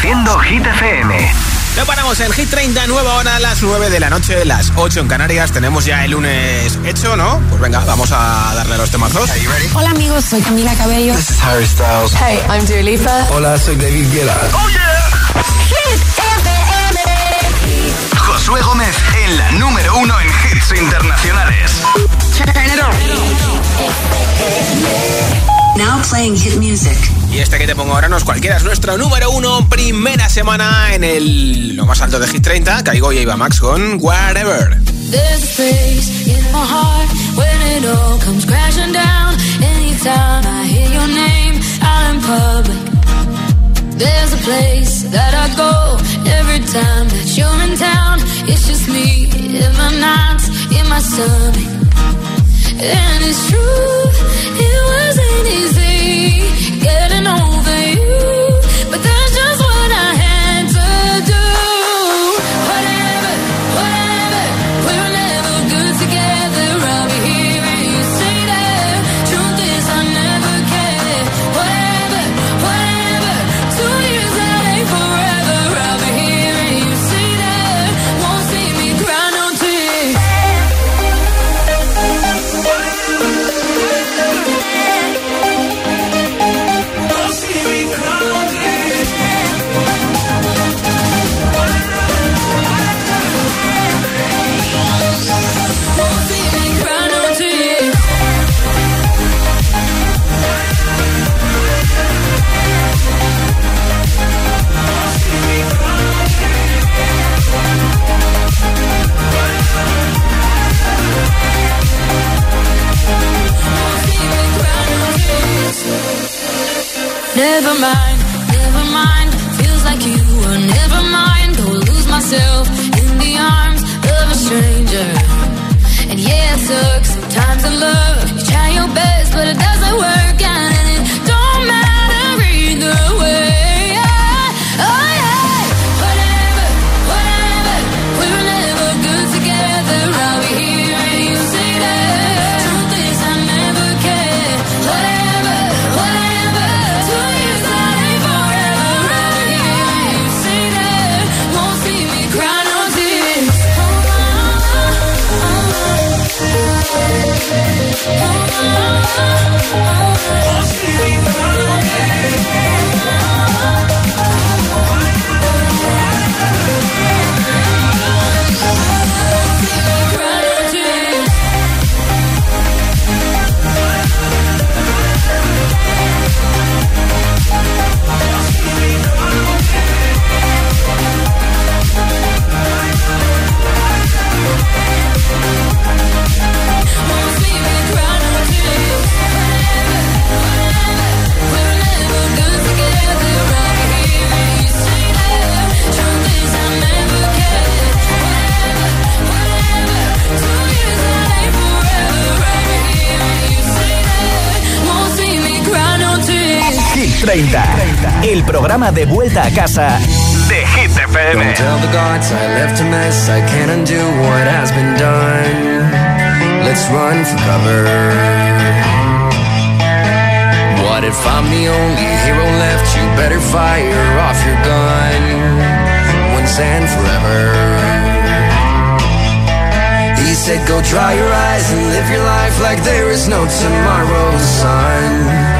Reproduciendo Hit FM. No paramos en Hit 30, nueva hora a las 9 de la noche, las 8 en Canarias. Tenemos ya el lunes hecho, ¿no? Pues venga, vamos a darle a los temazos. Hola amigos, soy Camila Cabello. This is Harry Styles. Hey, I'm Dua Lipa. Hola, soy David Guetta. ¡Oh, yeah! Hit FM. Josué Gómez en la número uno en hits internacionales. Now playing hit music. Y este que te pongo ahora no es cualquiera, es nuestro número uno, primera semana en el lo más alto de Hit 30. Caigo y iba Max con Whatever. There's a place in my heart when it all comes crashing down. Anytime I hear your name out in public. There's a place that I go every time that you're in town. It's just me in my nights, in my stomach. And it's true, it wasn't easy getting over Never mind, never mind. Feels like you were never mind. Go lose myself 30, el programa de vuelta a casa de Hit FM. Don't tell the gods I left a mess. I can't undo what has been done. Let's run for cover. What if I'm the only hero left? You better fire off your gun once and forever. He said, Go dry your eyes and live your life like there is no tomorrow, son.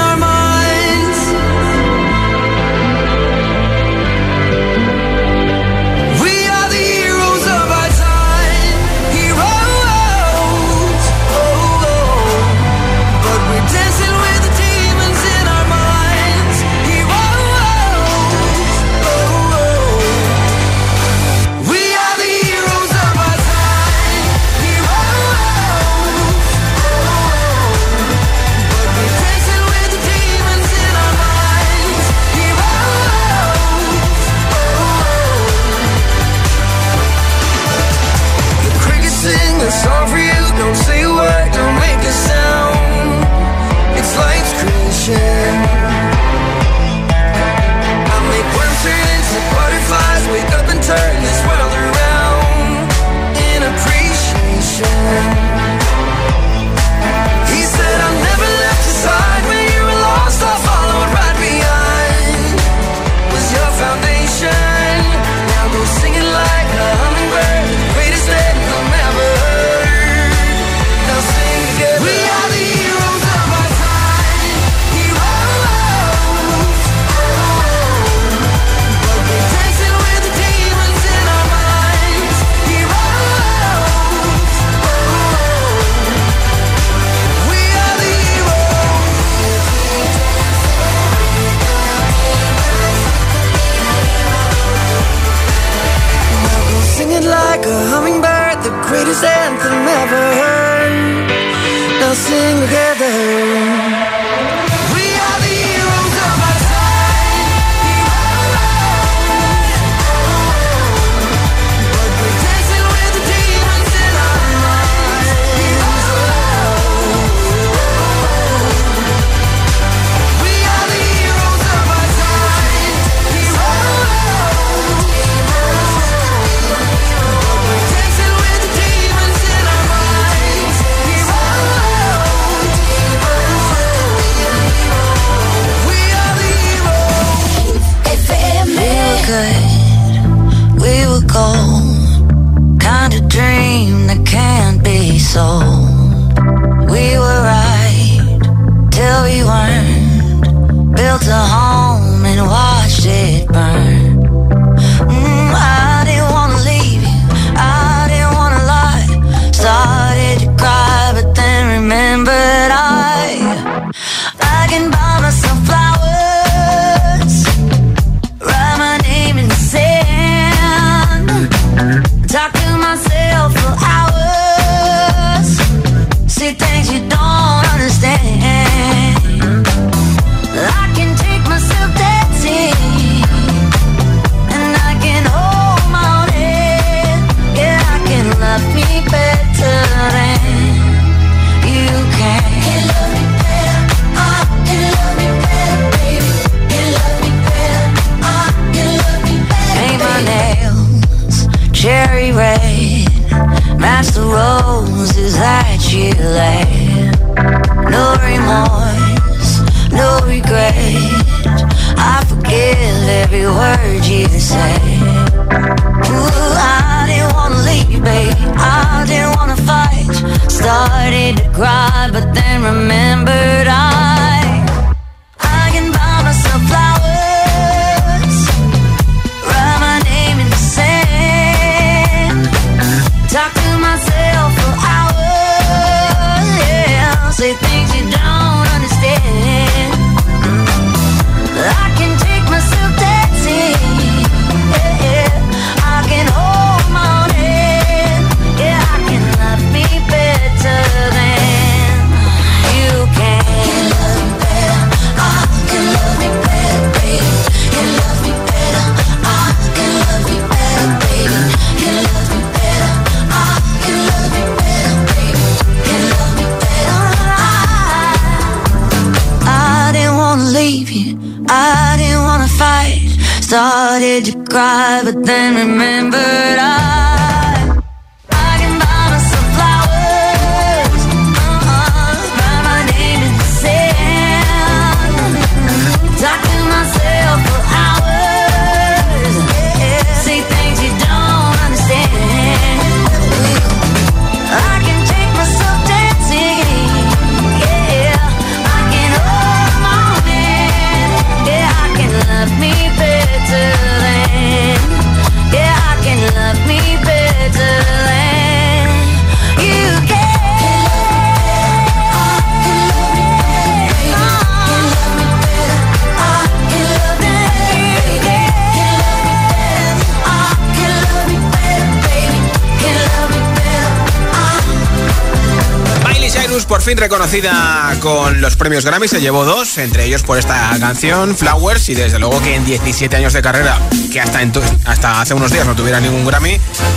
reconocida con los premios Grammy, se llevó dos, entre ellos por esta canción, Flowers, y desde luego que en 17 años de carrera, que hasta, ento- hasta hace unos días no tuviera ningún Grammy,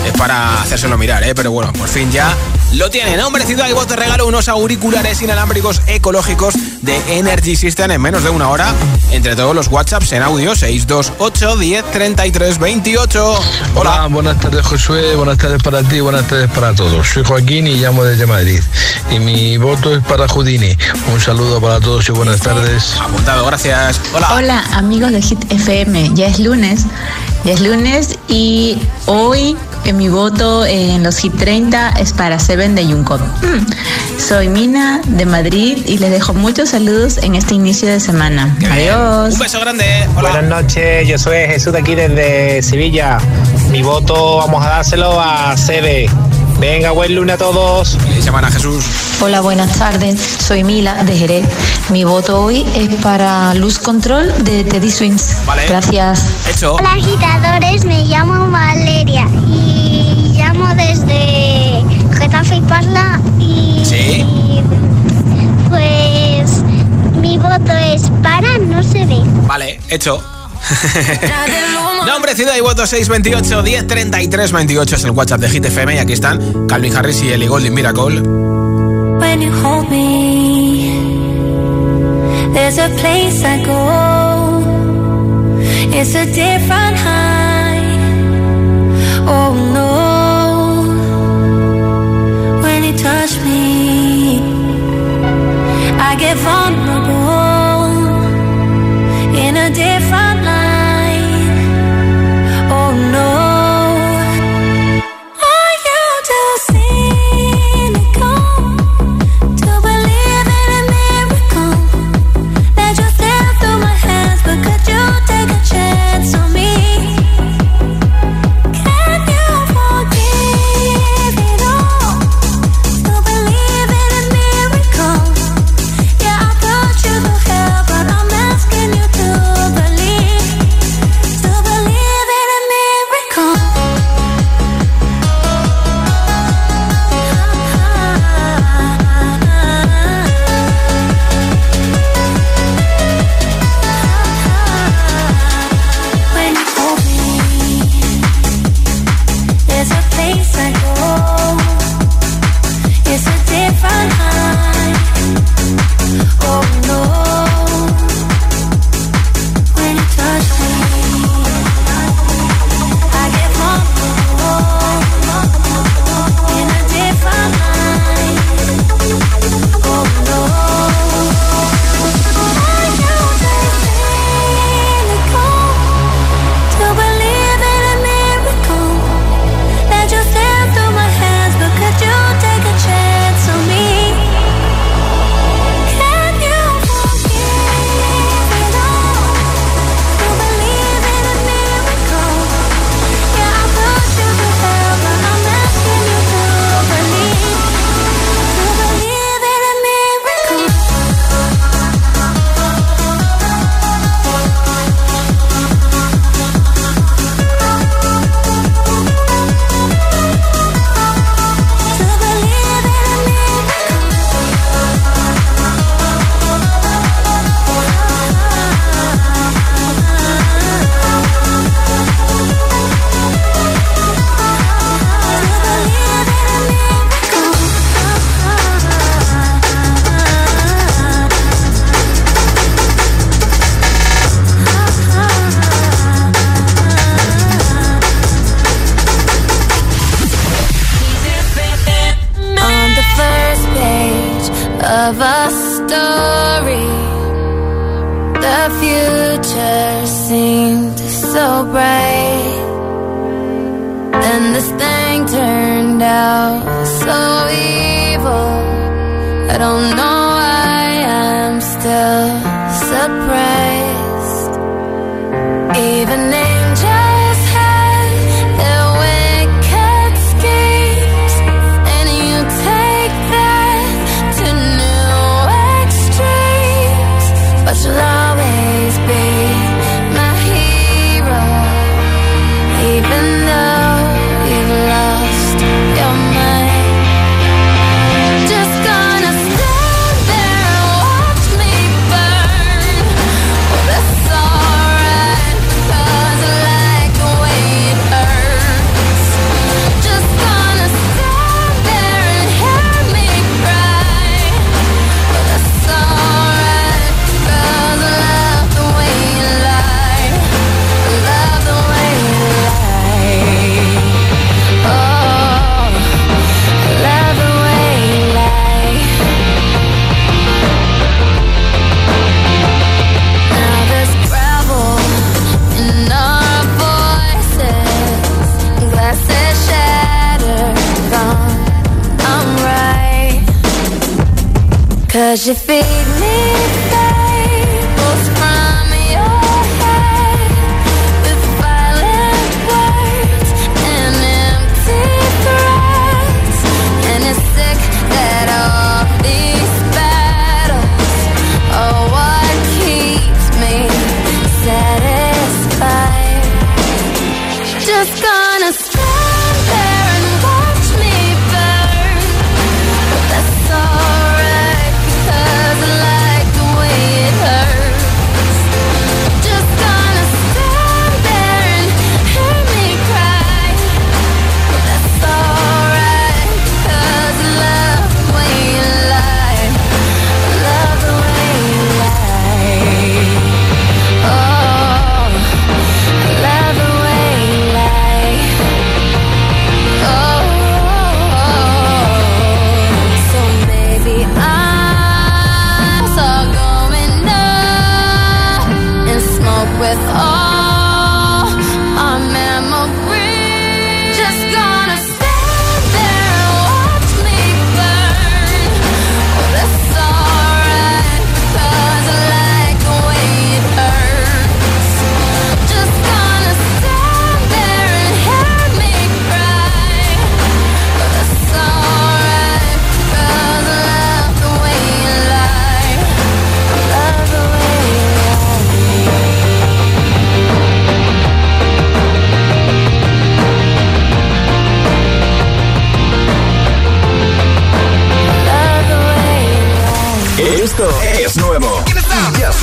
es para hacérselo mirar, ¿eh? pero bueno, por fin ya lo tienen. Hombre, Ciudad y Voz te regalo unos auriculares inalámbricos ecológicos de Energy System en menos de una hora, entre todos los WhatsApps en audio 628 10 33 28. Hola, buenas tardes Josué, buenas tardes para ti, buenas tardes para todos. Soy Joaquín y llamo desde Madrid. Y mi voto es para Houdini. Un saludo para todos y buenas tardes. Apuntado, gracias. Hola. Hola amigos de Hit FM, ya es lunes, ya es lunes y hoy eh, mi voto en los Hit 30 es para Seven de Junco. Mm. Soy Mina de Madrid y les dejo muchos saludos en este inicio de semana. Qué bien. Adiós. Un beso grande. Hola. Buenas noches, yo soy Jesús de aquí desde Sevilla. Mi voto vamos a dárselo a Sede. Venga, buen lunes a todos. Feliz semana, Jesús. Hola, buenas tardes. Soy Mila de Jerez. Mi voto hoy es para Luz Control de Teddy Swings. Vale. Gracias. Hecho. Hola agitadores, me llamo Valeria y llamo desde Getafe y Parla y Sí. pues mi voto es para no se ve. Vale, hecho. Nombre, ciudad y voto 628 10 33 28 es el WhatsApp de Hit FM y aquí están Calvin Harris y Ellie Golding Miracle. When you hold me, there's a place I go. It's a different j'ai fait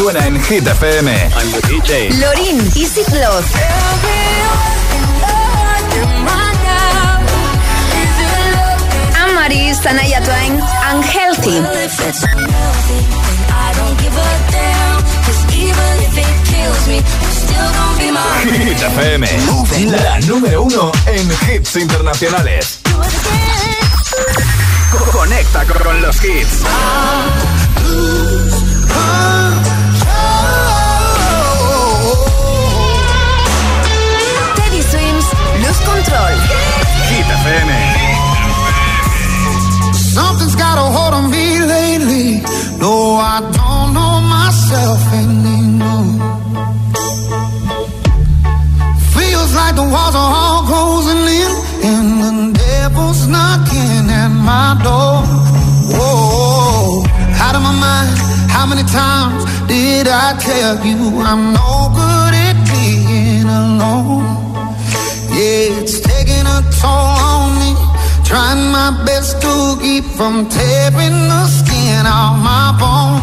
suena en Hit FM. I'm the DJ. Lorin, Easy Flow. Amaris, Sanaya Twain, Unhealthy. Hit FM, la número uno en hits internacionales. Conecta con los hits. Ah, uh, ah. Cruise Control. Hit FM. Something's got a hold on me lately. No, I don't know myself anymore. Feels like the walls are all closing in, and the devil's knocking at my door. Whoa, out of my mind. How many times did I tell you I'm no Trying my best to keep from tearing the skin off my bones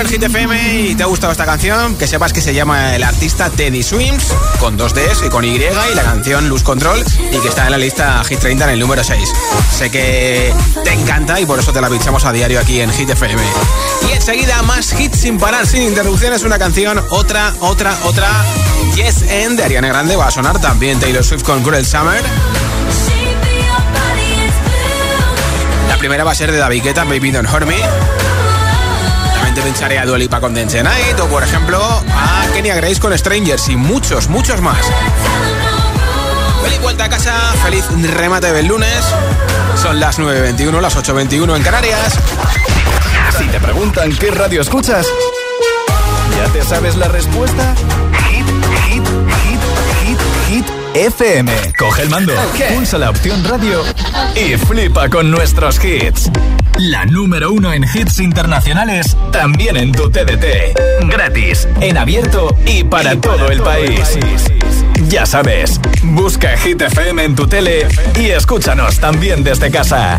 poner Hit FM y te ha gustado esta canción, que sepas que se llama el artista Teddy Swims, con dos Ds y con Y, y la canción Luz Control, y que está en la lista Hit 30 en el número 6. Sé que te encanta y por eso te la pinchamos a diario aquí en Hit FM. Y enseguida más hits sin parar, sin interrupciones, una canción, otra, otra, otra. Yes End de Ariana Grande va a sonar también Taylor Swift con Cruel Summer. La primera va a ser de David Guetta, Baby Don't Hurt Me. También te pincharé a Dualipa con Dance Night o, por ejemplo, a Kenya Grace con Strangers y muchos, muchos más. Feliz vuelta a casa, feliz remate del lunes. Son las 9.21, las 8.21 en Canarias. Si te preguntan qué radio escuchas, ¿ya te sabes la respuesta? Hit, hit, hit, hit, hit. FM. Coge el mando, pulsa la opción radio y flipa con nuestros hits. La número uno en hits internacionales, también en tu TDT. Gratis, en abierto y para, todo, el país. Ya sabes, busca Hit FM en tu tele y escúchanos también desde casa.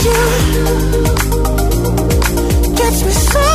you. Gets me so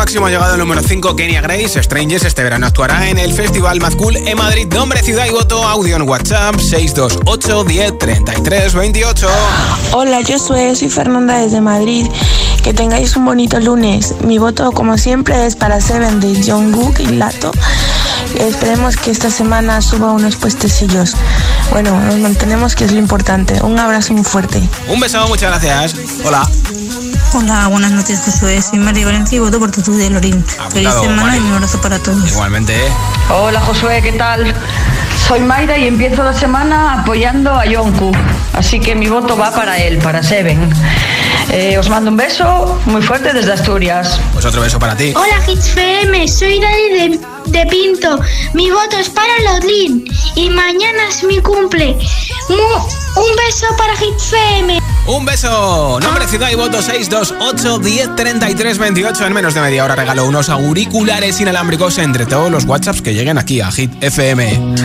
máximo ha llegado al número 5 Kenya Grace. Strangers este verano actuará en el Festival Mazcool en Madrid. Nombre, ciudad y voto. Audio en WhatsApp 628 10 33 28. Hola, yo soy, soy Fernanda desde Madrid. Que tengáis un bonito lunes. Mi voto, como siempre, es para Seven de Jungkook y Lato. Esperemos que esta semana suba unos puestecillos. Bueno, nos mantenemos, que es lo importante. Un abrazo muy fuerte. Un beso, muchas gracias. Hola. Hola, buenas noches, Josué. Soy María Valencia y voto por Tutu de Lorín. Feliz semana y un abrazo para todos. Igualmente, ¿eh? Hola, Josué, ¿qué tal? Soy Mayra y empiezo la semana apoyando a Yonku. Así que mi voto va para él, para Seven. Eh, os mando un beso muy fuerte desde Asturias. Pues otro beso para ti. Hola, Hits FM, Soy Dani de, Pinto. Mi voto es para Lodlin. Y mañana es mi cumple. Mu un beso para HitsFM. Un beso. Nombre, ciudad y voto 628 10 28. En menos de media hora regalo unos auriculares inalámbricos entre todos los WhatsApps que lleguen aquí a Hit FM.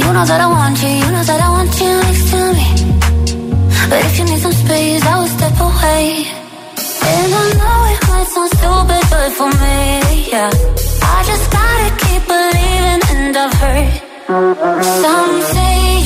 You know that I want you, you know that I want you next to me. But if you need some space, I will step away. And I know it might sound stupid, but for me, yeah, I just gotta believing and I've heard some say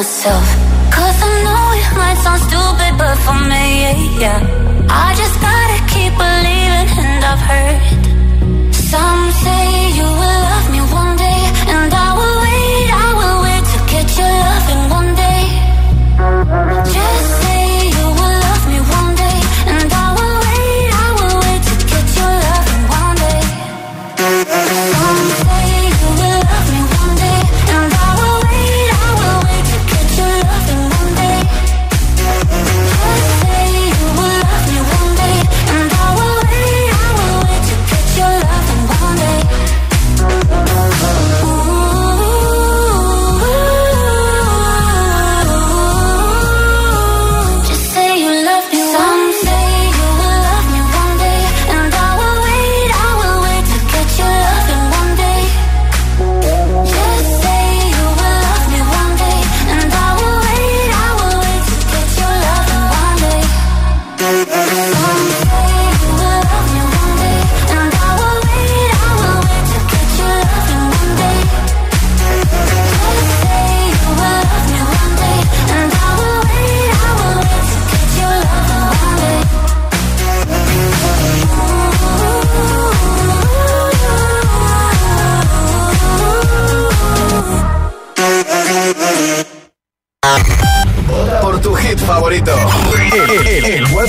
myself.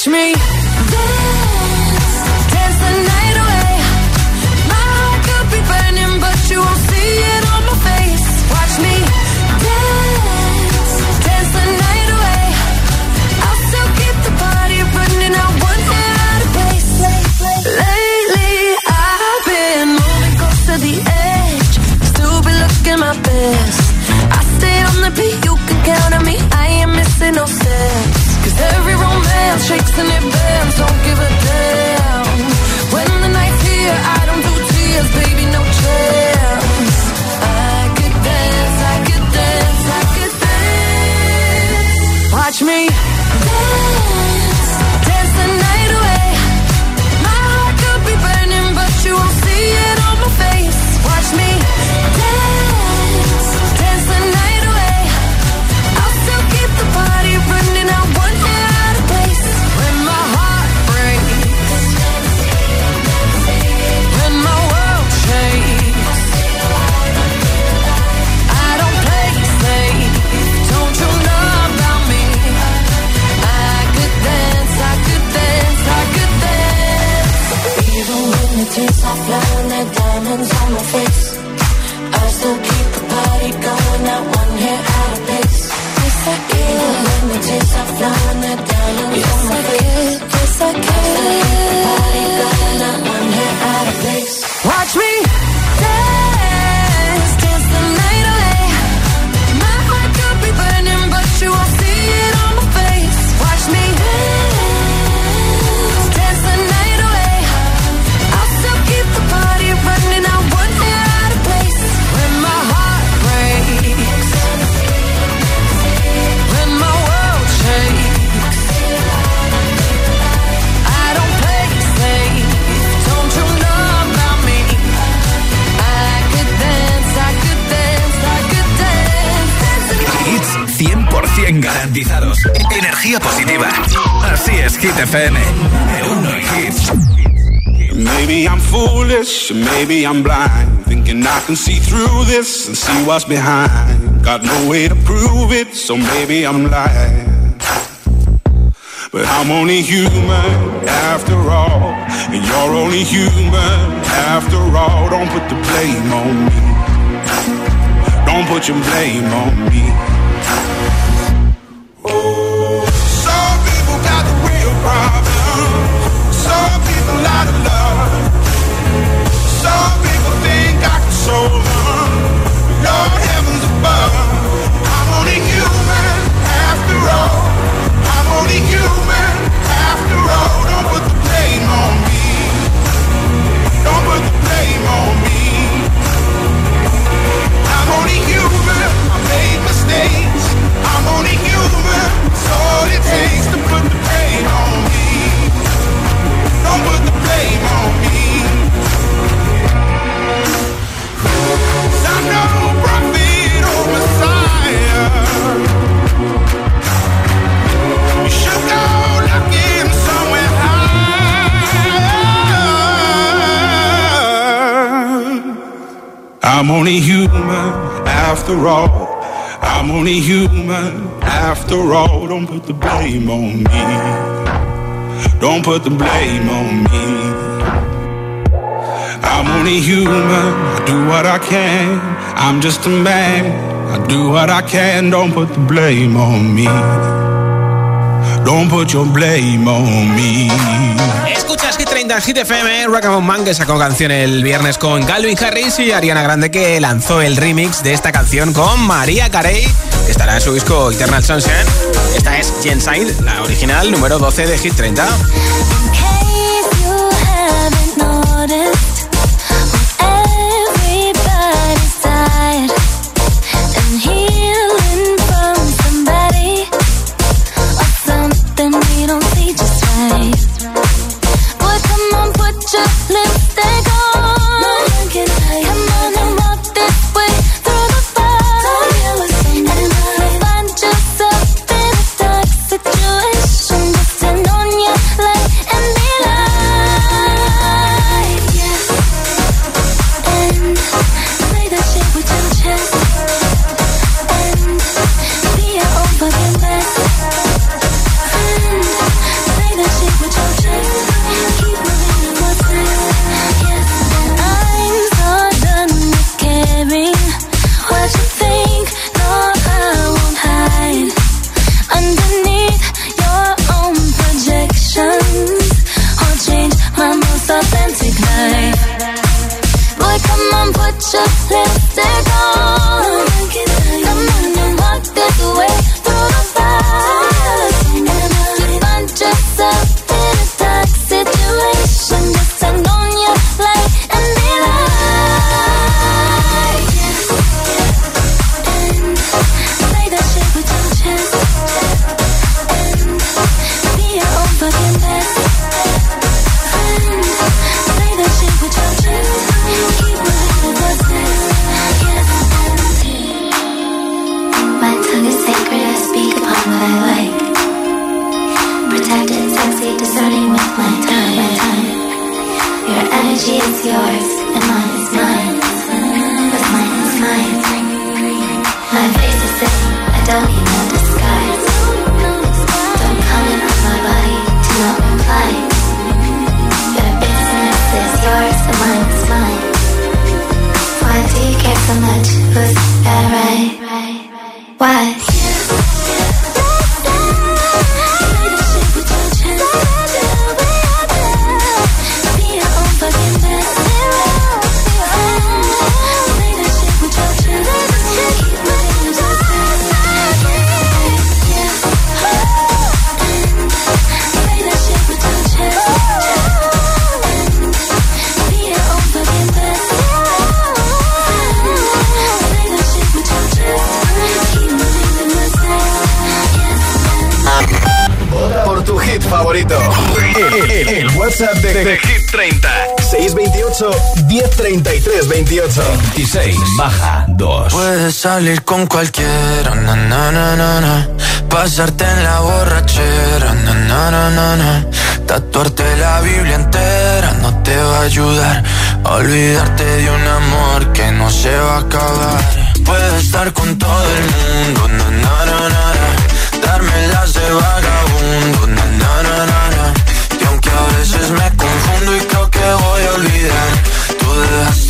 Catch me. and it I can see through this and see what's behind. Got no way to prove it, so maybe I'm lying. But I'm only human after all, and you're only human after all. Don't put the blame on me. Don't put your blame on me. only human after all. Don't put the blame on me. Don't put the blame on me. I'm only human. I do what I can. I'm just a man. I do what I can. Don't put the blame on me. Don't put your blame on me. Escuchas Hit 30 Hit FM, Rockamon Man que sacó canción el viernes con Calvin Harris y Ariana Grande que lanzó el remix de esta canción con María Carey estará en su disco Eternal Sunshine. Esta es Genside, la original número 12 de Hit 30. salir con cualquiera, na, na, na, na, na. Pasarte en la borrachera, na, na, na, na, na. Tatuarte la Biblia entera no te va a ayudar. Olvidarte de un amor que no se va a acabar. Puedo estar con todo el mundo, na, na, na, na, na. Darme las de vagabundo, na, na, na, na, na. Y aunque a veces me confundo y creo que voy a olvidar, tú dejaste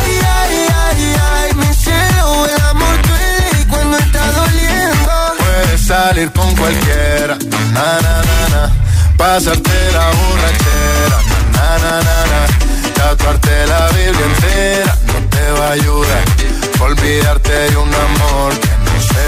Ay, ay, ay, ay, mi cielo, el amor duele cuando está doliendo. Puedes salir con cualquiera, na na na na. Pasarte la borrachera, na na na na. Tatuarte la Biblia entera no te va a ayudar. Olvidarte de un amor que no se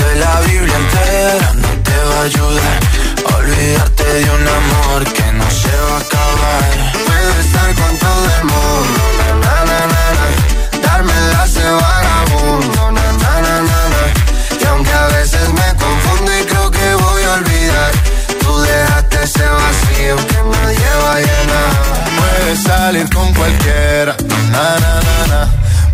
Tatuarte la Biblia entera no te va a ayudar olvidarte de un amor que no se va a acabar. Puedo estar con todo el mundo, na, na, na, na, darme las de vagabundo, na, na, na, na, y aunque a veces me confundo y creo que voy a olvidar, tú dejaste ese vacío que nadie va a llenar. Puedes salir con cualquiera, na na na na.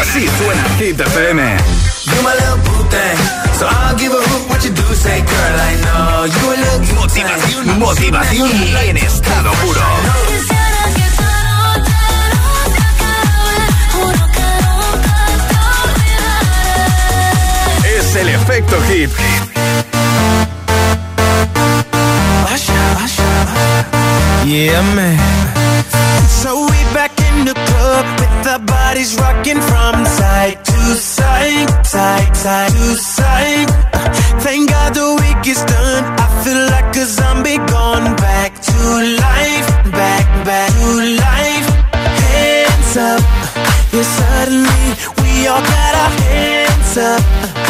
Así suena Hit FM. You my little boo thing, so I'll give a hoot what you do. Say, girl, I know you a little Motivación, motivación en estado puro. Es el efecto hit. Yeah, man. So we back in the club our bodies rocking from side to side, side, side to side. Uh, Thank God the week is done. I feel like a zombie gone back to life, back, back to life. Hands up, yeah, suddenly we all got our hands up. No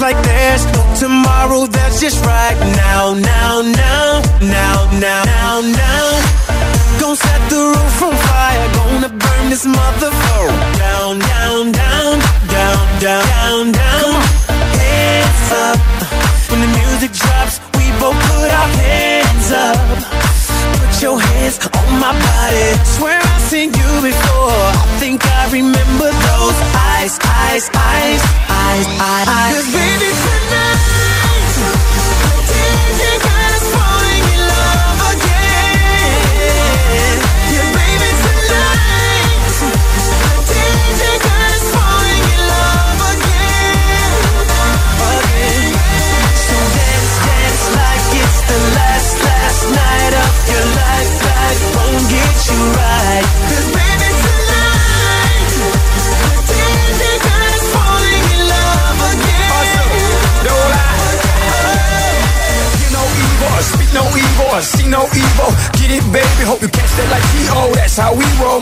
like there's tomorrow. That's just right now, now, now, now, now, now, now. Gonna set the roof on fire. Gonna burn this motherfucker down, down, down, down, down, down, down. Hands up when the music drops. Both put our hands up. Put your hands on my body. Swear I've seen you before. I think I remember those eyes, eyes, eyes, eyes, hope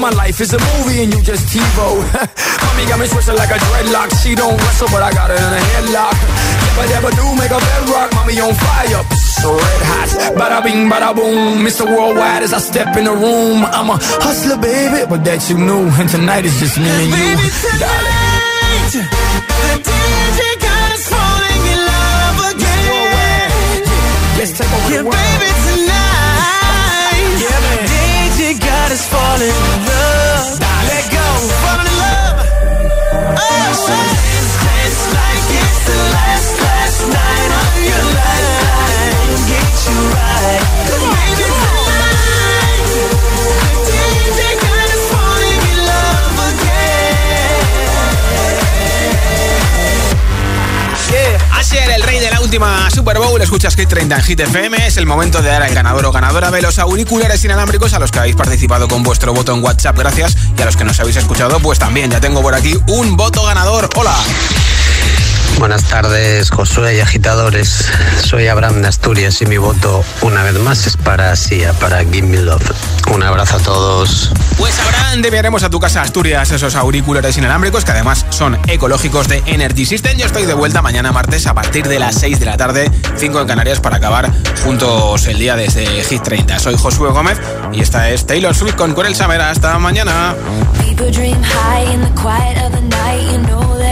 My life is a movie and you just TiVo. Mommy got me twisted like a dreadlock. She don't wrestle, but I got her in a headlock. If I ever do make a bedrock, mommy on fire. So red hot. Bada bing, bada boom. Mr. Worldwide as I step in the room. I'm a hustler, baby, but that you knew. And tonight is just me and you. Baby, tonight, the DJ got us falling in love again. Let's take over Yeah, the world. baby, tonight, the DJ got us falling Oh, el rey de la última Super Bowl, escuchas Hit 30 en Hit FM. Es el momento de dar al ganador o ganadora de los auriculares inalámbricos a los que habéis participado con vuestro voto en WhatsApp. Gracias. Y a los que nos habéis escuchado, pues también. Ya tengo por aquí un voto ganador. Hola. Buenas tardes, Josué y agitadores. Soy Abraham de Asturias y mi voto, una vez más, es para Sia, para Give Me Love. Un abrazo a todos. Pues Abraham, te enviaremos a tu casa Asturias esos auriculares inalámbricos que además son ecológicos de Energy System. Yo estoy de vuelta mañana martes a partir de las 6 de la tarde, 5 en Canarias, para acabar juntos el día desde Hit 30. Soy Josué Gómez y esta es Taylor Swift con Corel Saber. Hasta mañana.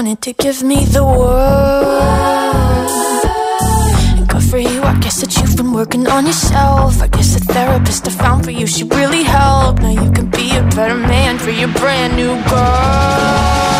Wanted to give me the world? And Good for you, I guess that you've been working on yourself. I guess the therapist I found for you, she really helped. Now you can be a better man for your brand new girl.